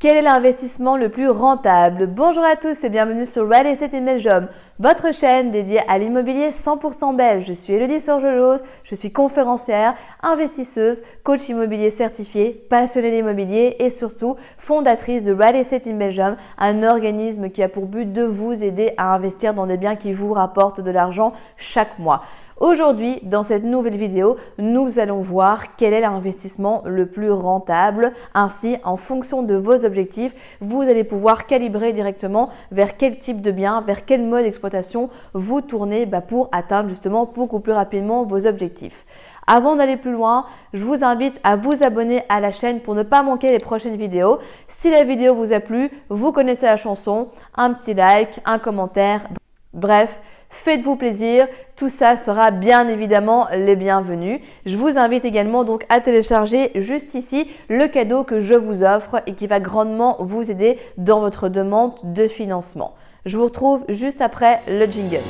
Quel est l'investissement le plus rentable? Bonjour à tous et bienvenue sur Real Estate in Belgium, votre chaîne dédiée à l'immobilier 100% belge. Je suis Elodie Sorgelose, je suis conférencière, investisseuse, coach immobilier certifié, passionnée d'immobilier et surtout fondatrice de Real Estate in Belgium, un organisme qui a pour but de vous aider à investir dans des biens qui vous rapportent de l'argent chaque mois. Aujourd'hui, dans cette nouvelle vidéo, nous allons voir quel est l'investissement le plus rentable. Ainsi, en fonction de vos objectifs, vous allez pouvoir calibrer directement vers quel type de bien, vers quel mode d'exploitation vous tournez bah, pour atteindre justement beaucoup plus rapidement vos objectifs. Avant d'aller plus loin, je vous invite à vous abonner à la chaîne pour ne pas manquer les prochaines vidéos. Si la vidéo vous a plu, vous connaissez la chanson, un petit like, un commentaire, bref, Faites-vous plaisir, tout ça sera bien évidemment les bienvenus. Je vous invite également donc à télécharger juste ici le cadeau que je vous offre et qui va grandement vous aider dans votre demande de financement. Je vous retrouve juste après le jingle.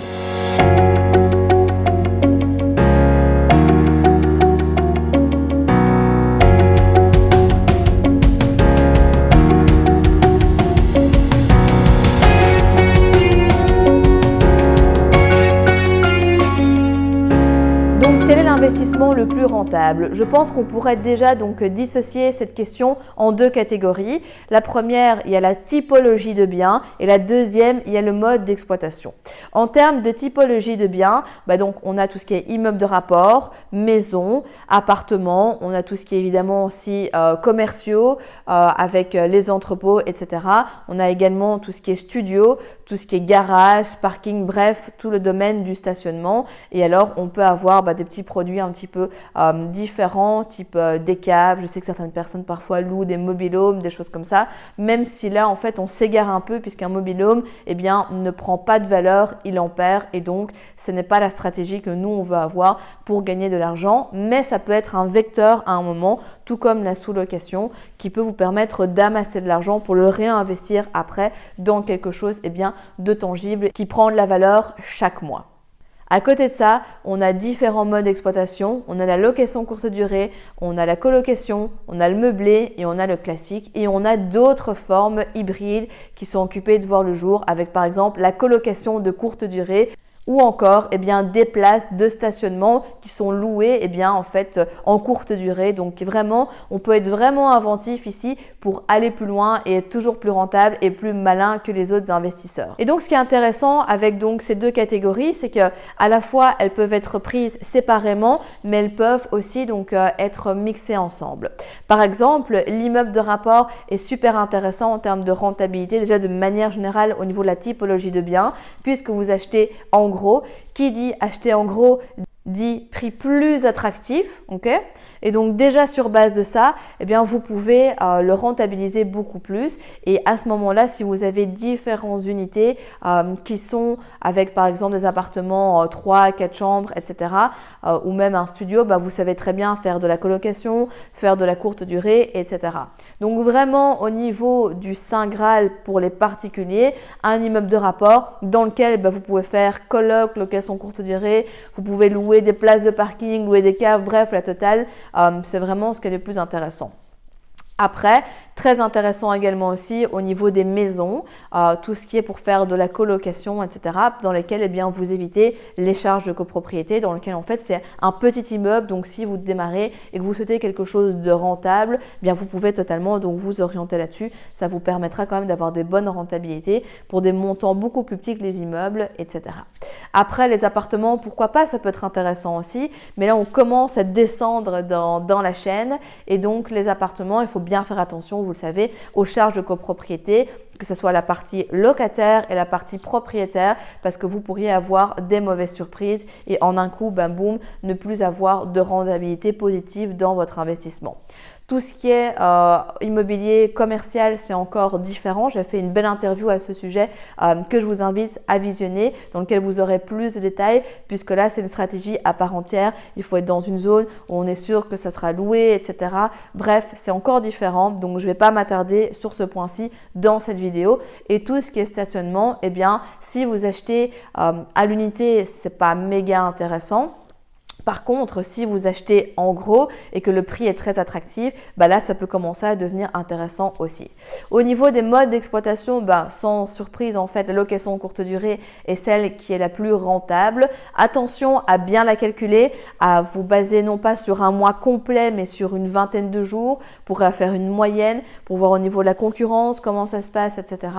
Le plus rentable Je pense qu'on pourrait déjà donc dissocier cette question en deux catégories. La première, il y a la typologie de biens et la deuxième, il y a le mode d'exploitation. En termes de typologie de biens, bah donc on a tout ce qui est immeuble de rapport, maison, appartement, on a tout ce qui est évidemment aussi euh, commerciaux euh, avec euh, les entrepôts, etc. On a également tout ce qui est studio, tout ce qui est garage, parking, bref, tout le domaine du stationnement. Et alors on peut avoir bah, des petits produits un petit peu euh, différents, type euh, des caves. Je sais que certaines personnes parfois louent des mobilhomes, des choses comme ça. Même si là, en fait, on s'égare un peu puisqu'un mobilhome, eh bien, ne prend pas de valeur, il en perd. Et donc, ce n'est pas la stratégie que nous, on veut avoir pour gagner de l'argent. Mais ça peut être un vecteur à un moment, tout comme la sous-location, qui peut vous permettre d'amasser de l'argent pour le réinvestir après dans quelque chose eh bien, de tangible qui prend de la valeur chaque mois. À côté de ça, on a différents modes d'exploitation. On a la location courte durée, on a la colocation, on a le meublé et on a le classique. Et on a d'autres formes hybrides qui sont occupées de voir le jour avec par exemple la colocation de courte durée ou encore eh bien, des places de stationnement qui sont louées eh bien, en, fait, en courte durée. Donc vraiment, on peut être vraiment inventif ici pour aller plus loin et être toujours plus rentable et plus malin que les autres investisseurs. Et donc ce qui est intéressant avec donc ces deux catégories, c'est que à la fois elles peuvent être prises séparément, mais elles peuvent aussi donc euh, être mixées ensemble. Par exemple, l'immeuble de rapport est super intéressant en termes de rentabilité, déjà de manière générale au niveau de la typologie de biens, puisque vous achetez en gros Qui dit acheter en gros dit prix plus attractif, ok? Et donc déjà sur base de ça, eh bien vous pouvez euh, le rentabiliser beaucoup plus. Et à ce moment-là, si vous avez différentes unités euh, qui sont avec par exemple des appartements 3, euh, 4 chambres, etc., ou même un studio, bah, vous savez très bien faire de la colocation, faire de la courte durée, etc. Donc vraiment au niveau du Saint Graal pour les particuliers, un immeuble de rapport dans lequel bah, vous pouvez faire coloc, location courte durée, vous pouvez louer des places de parking, louer des caves, bref, la totale, euh, c'est vraiment ce qui est le plus intéressant. Après, très intéressant également aussi au niveau des maisons, euh, tout ce qui est pour faire de la colocation, etc., dans lesquelles eh bien, vous évitez les charges de copropriété, dans lesquelles en fait c'est un petit immeuble, donc si vous démarrez et que vous souhaitez quelque chose de rentable, eh bien vous pouvez totalement donc vous orienter là-dessus. Ça vous permettra quand même d'avoir des bonnes rentabilités pour des montants beaucoup plus petits que les immeubles, etc. Après, les appartements, pourquoi pas, ça peut être intéressant aussi, mais là on commence à descendre dans, dans la chaîne et donc les appartements, il faut bien faire attention, vous le savez, aux charges de copropriété, que ce soit la partie locataire et la partie propriétaire, parce que vous pourriez avoir des mauvaises surprises et en un coup, bam boum, ne plus avoir de rentabilité positive dans votre investissement. Tout ce qui est euh, immobilier commercial, c'est encore différent. J'ai fait une belle interview à ce sujet euh, que je vous invite à visionner, dans lequel vous aurez plus de détails, puisque là, c'est une stratégie à part entière. Il faut être dans une zone où on est sûr que ça sera loué, etc. Bref, c'est encore différent. Donc, je ne vais pas m'attarder sur ce point-ci dans cette vidéo. Et tout ce qui est stationnement, eh bien, si vous achetez euh, à l'unité, c'est pas méga intéressant. Par contre, si vous achetez en gros et que le prix est très attractif, bah là, ça peut commencer à devenir intéressant aussi. Au niveau des modes d'exploitation, bah, sans surprise, en fait, la location courte durée est celle qui est la plus rentable. Attention à bien la calculer, à vous baser non pas sur un mois complet, mais sur une vingtaine de jours pour faire une moyenne, pour voir au niveau de la concurrence comment ça se passe, etc.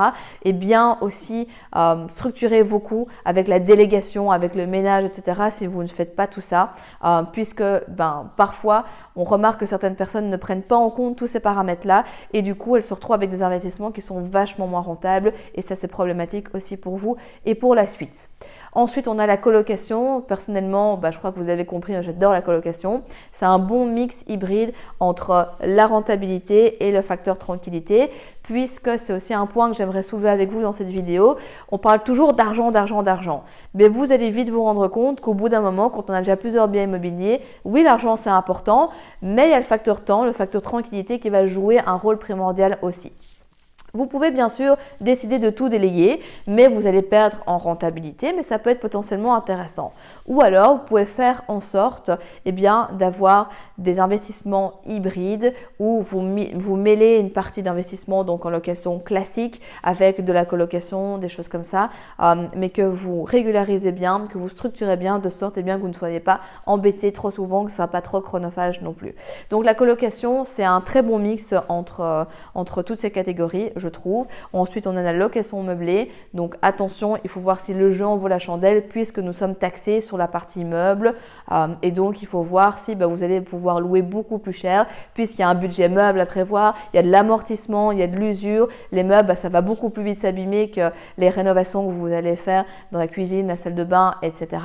Et bien aussi euh, structurer vos coûts avec la délégation, avec le ménage, etc. si vous ne faites pas tout ça. Euh, puisque ben, parfois on remarque que certaines personnes ne prennent pas en compte tous ces paramètres-là et du coup elles se retrouvent avec des investissements qui sont vachement moins rentables et ça c'est problématique aussi pour vous et pour la suite. Ensuite, on a la colocation. Personnellement, bah, je crois que vous avez compris, hein, j'adore la colocation. C'est un bon mix hybride entre la rentabilité et le facteur tranquillité, puisque c'est aussi un point que j'aimerais soulever avec vous dans cette vidéo. On parle toujours d'argent, d'argent, d'argent. Mais vous allez vite vous rendre compte qu'au bout d'un moment, quand on a déjà plusieurs biens immobiliers, oui, l'argent c'est important, mais il y a le facteur temps, le facteur tranquillité qui va jouer un rôle primordial aussi. Vous pouvez bien sûr décider de tout déléguer, mais vous allez perdre en rentabilité, mais ça peut être potentiellement intéressant. Ou alors, vous pouvez faire en sorte eh bien, d'avoir des investissements hybrides où vous, vous mêlez une partie d'investissement donc en location classique avec de la colocation, des choses comme ça, euh, mais que vous régularisez bien, que vous structurez bien de sorte eh bien, que vous ne soyez pas embêté trop souvent, que ce ne soit pas trop chronophage non plus. Donc la colocation, c'est un très bon mix entre, euh, entre toutes ces catégories je trouve. Ensuite, on a la location meublée. Donc attention, il faut voir si le jeu en vaut la chandelle puisque nous sommes taxés sur la partie meuble. Euh, et donc, il faut voir si bah, vous allez pouvoir louer beaucoup plus cher puisqu'il y a un budget meuble à prévoir, il y a de l'amortissement, il y a de l'usure. Les meubles, bah, ça va beaucoup plus vite s'abîmer que les rénovations que vous allez faire dans la cuisine, la salle de bain, etc.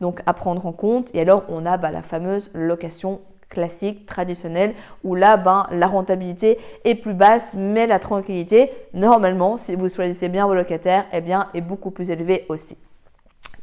Donc à prendre en compte. Et alors, on a bah, la fameuse location classique, traditionnel, où là, ben, la rentabilité est plus basse, mais la tranquillité, normalement, si vous choisissez bien vos locataires, eh bien, est beaucoup plus élevée aussi.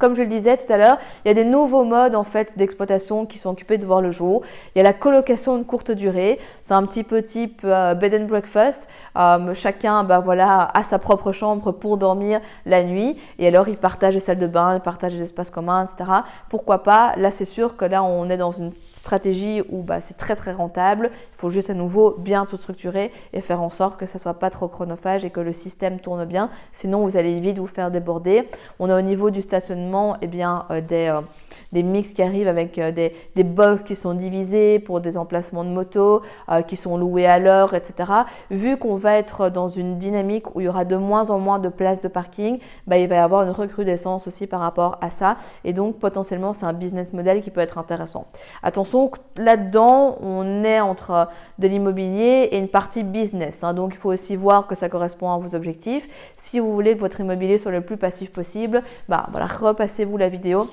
Comme je le disais tout à l'heure, il y a des nouveaux modes en fait d'exploitation qui sont occupés de voir le jour. Il y a la colocation de courte durée. C'est un petit peu type euh, bed and breakfast. Euh, chacun bah, voilà, a sa propre chambre pour dormir la nuit. Et alors, ils partagent les salles de bain, ils partagent les espaces communs, etc. Pourquoi pas? Là, c'est sûr que là, on est dans une stratégie où bah, c'est très très rentable. Il faut juste à nouveau bien tout structurer et faire en sorte que ça soit pas trop chronophage et que le système tourne bien. Sinon, vous allez vite vous faire déborder. On a au niveau du stationnement eh bien, euh, des, euh, des mix qui arrivent avec euh, des, des box qui sont divisés pour des emplacements de moto, qui sont loués à l'heure, etc. Vu qu'on va être dans une dynamique où il y aura de moins en moins de places de parking, bah, il va y avoir une recrudescence aussi par rapport à ça. Et donc, potentiellement, c'est un business model qui peut être intéressant. Attention, là-dedans, on est entre de l'immobilier et une partie business. Hein. donc, il faut aussi voir que ça correspond à vos objectifs. Si vous voulez que votre immobilier soit le plus passif possible, bah, voilà, repassez-vous la vidéo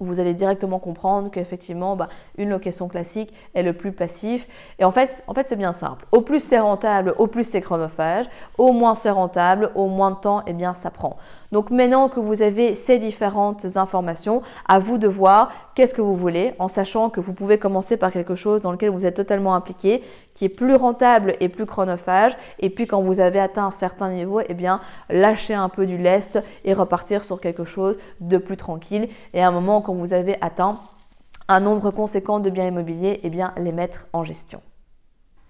vous allez directement comprendre qu'effectivement, bah, une location classique est le plus passif. Et en fait, en fait c'est bien simple. Au plus c'est rentable, au plus c'est chronophage. Au moins c'est rentable, au moins de temps, eh bien, ça prend. Donc maintenant que vous avez ces différentes informations, à vous de voir qu'est-ce que vous voulez, en sachant que vous pouvez commencer par quelque chose dans lequel vous êtes totalement impliqué, qui est plus rentable et plus chronophage. Et puis quand vous avez atteint un certain niveau, eh bien, lâcher un peu du lest et repartir sur quelque chose de plus tranquille. Et à un moment, quand vous avez atteint un nombre conséquent de biens immobiliers, eh bien, les mettre en gestion.